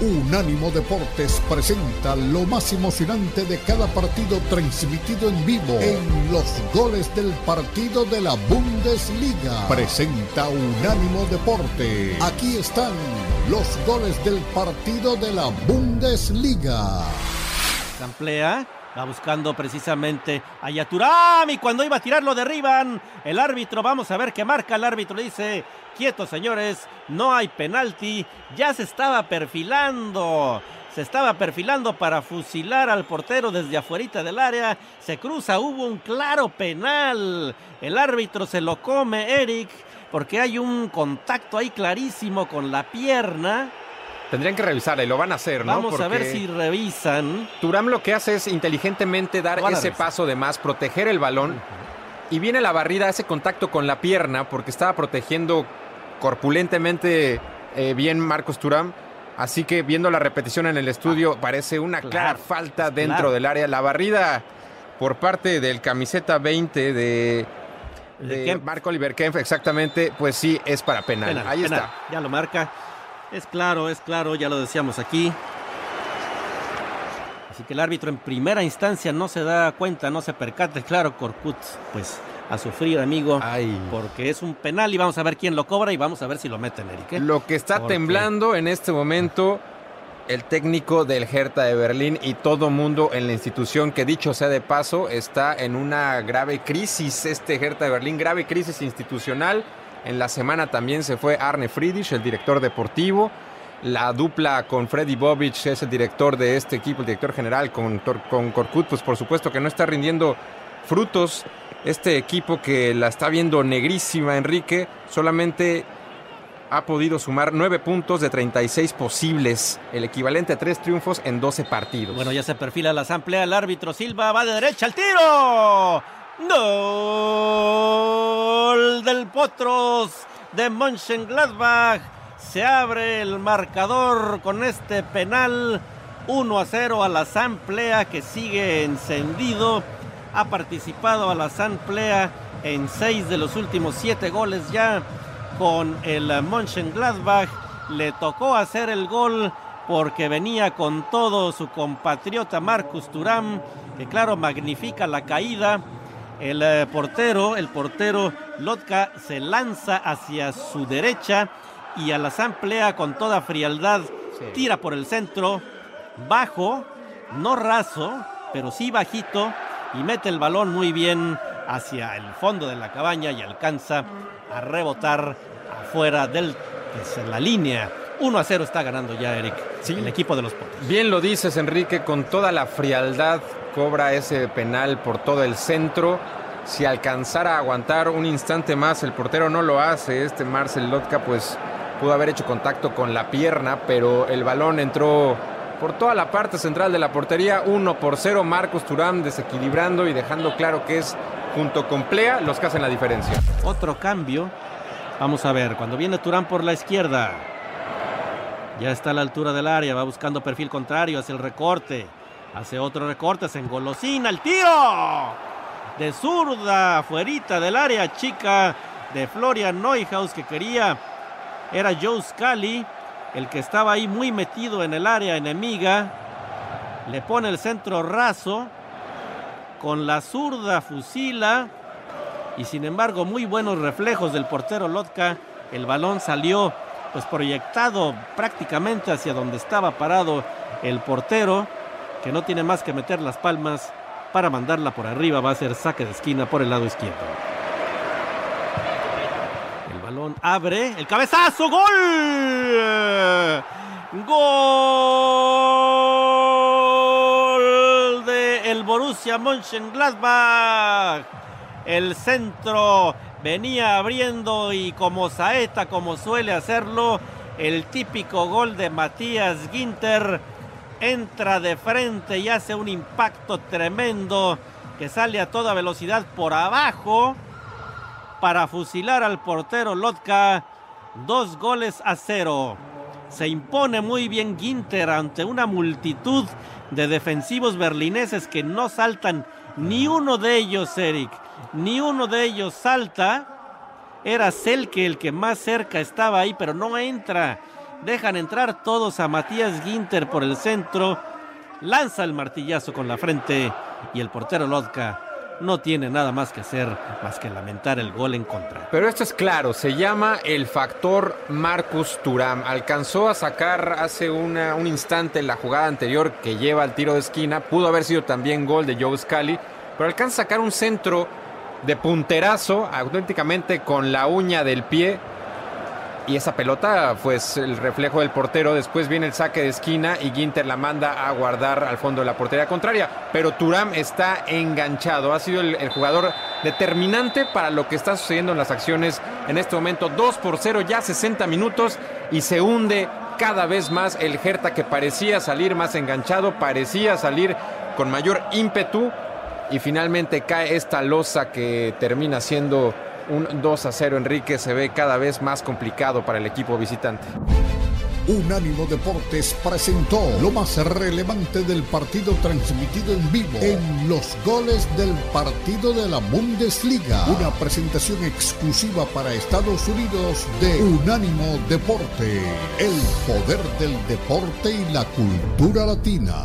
Unánimo Deportes presenta lo más emocionante de cada partido transmitido en vivo en los goles del partido de la Bundesliga. Presenta Unánimo Deporte. Aquí están los goles del partido de la Bundesliga. Se amplía, va buscando precisamente a Yaturam y cuando iba a tirar lo derriban. El árbitro, vamos a ver qué marca el árbitro, dice, quietos señores, no hay penalti, ya se estaba perfilando. Se estaba perfilando para fusilar al portero desde afuera del área. Se cruza, hubo un claro penal. El árbitro se lo come, Eric porque hay un contacto ahí clarísimo con la pierna. Tendrían que revisarla y lo van a hacer, ¿no? Vamos a ver si revisan. Turam lo que hace es inteligentemente dar ese paso de más, proteger el balón. Y viene la barrida, ese contacto con la pierna, porque estaba protegiendo corpulentemente eh, bien Marcos Turam. Así que viendo la repetición en el estudio, ah, parece una clara falta dentro del área. La barrida por parte del camiseta 20 de de Marco Oliver Kempf, exactamente, pues sí, es para penal. Ahí está. Ya lo marca. Es claro, es claro, ya lo decíamos aquí. Así que el árbitro en primera instancia no se da cuenta, no se percate. Claro, Corcut, pues a sufrir, amigo, porque es un penal y vamos a ver quién lo cobra y vamos a ver si lo meten, Eric. ¿eh? Lo que está temblando en este momento el técnico del Hertha de Berlín y todo mundo en la institución que dicho sea de paso está en una grave crisis este Hertha de Berlín, grave crisis institucional. En la semana también se fue Arne Friedrich, el director deportivo. La dupla con Freddy Bobic es el director de este equipo, el director general con, con pues por supuesto que no está rindiendo frutos. Este equipo que la está viendo negrísima, Enrique, solamente ha podido sumar 9 puntos de 36 posibles, el equivalente a 3 triunfos en 12 partidos. Bueno, ya se perfila la asamblea, el árbitro Silva va de derecha al tiro. Gol Potros de Mönchengladbach. Se abre el marcador con este penal 1 a 0 a la asamblea que sigue encendido. Ha participado a la asamblea en 6 de los últimos 7 goles ya con el Mönchengladbach. Le tocó hacer el gol porque venía con todo su compatriota Marcus Turam, que claro, magnifica la caída. El eh, portero, el portero Lotka se lanza hacia su derecha y a la asamblea con toda frialdad tira por el centro, bajo, no raso, pero sí bajito y mete el balón muy bien hacia el fondo de la cabaña y alcanza a rebotar afuera de pues, la línea. 1 a 0 está ganando ya Eric, sí. el equipo de los Potros. Bien lo dices Enrique, con toda la frialdad cobra ese penal por todo el centro. Si alcanzara a aguantar un instante más, el portero no lo hace. Este Marcel Lotka pues pudo haber hecho contacto con la pierna, pero el balón entró por toda la parte central de la portería. 1 por 0, Marcos Turán desequilibrando y dejando claro que es junto con Plea los que hacen la diferencia. Otro cambio. Vamos a ver, cuando viene Turán por la izquierda. Ya está a la altura del área, va buscando perfil contrario, hace el recorte. Hace otro recorte, se engolosina el tiro. De zurda, fuerita del área chica de Florian Neuhaus que quería. Era Joe Scully, el que estaba ahí muy metido en el área enemiga. Le pone el centro raso con la zurda fusila y sin embargo muy buenos reflejos del portero Lotka. El balón salió pues proyectado prácticamente hacia donde estaba parado el portero, que no tiene más que meter las palmas para mandarla por arriba. Va a ser saque de esquina por el lado izquierdo. El balón abre, el cabezazo, gol. Gol de el Borussia Mönchengladbach. El centro venía abriendo y como saeta, como suele hacerlo, el típico gol de Matías Ginter entra de frente y hace un impacto tremendo que sale a toda velocidad por abajo para fusilar al portero Lotka. Dos goles a cero. Se impone muy bien Ginter ante una multitud de defensivos berlineses que no saltan. Ni uno de ellos, Eric, ni uno de ellos salta. Era Selke el que más cerca estaba ahí, pero no entra. Dejan entrar todos a Matías Ginter por el centro. Lanza el martillazo con la frente y el portero Lodka no tiene nada más que hacer más que lamentar el gol en contra. Pero esto es claro, se llama el factor Marcus Turam. Alcanzó a sacar hace una, un instante la jugada anterior que lleva al tiro de esquina. Pudo haber sido también gol de Joe Scali, pero alcanza a sacar un centro de punterazo, auténticamente con la uña del pie y esa pelota pues, el reflejo del portero. Después viene el saque de esquina y Ginter la manda a guardar al fondo de la portería contraria. Pero Turam está enganchado. Ha sido el, jugador determinante para lo que está sucediendo en las acciones en este momento. 2 por 0, ya 60 minutos y se hunde cada vez más el Hertha que parecía salir más enganchado, parecía salir con mayor ímpetu y finalmente cae esta losa que termina siendo un 2 a 0 Enrique se ve cada vez más complicado para el equipo visitante. Unánimo Deportes presentó lo más relevante del partido transmitido en vivo en los goles del partido de la Bundesliga. Una presentación exclusiva para Estados Unidos de Unánimo Deporte. El poder del deporte y la cultura latina.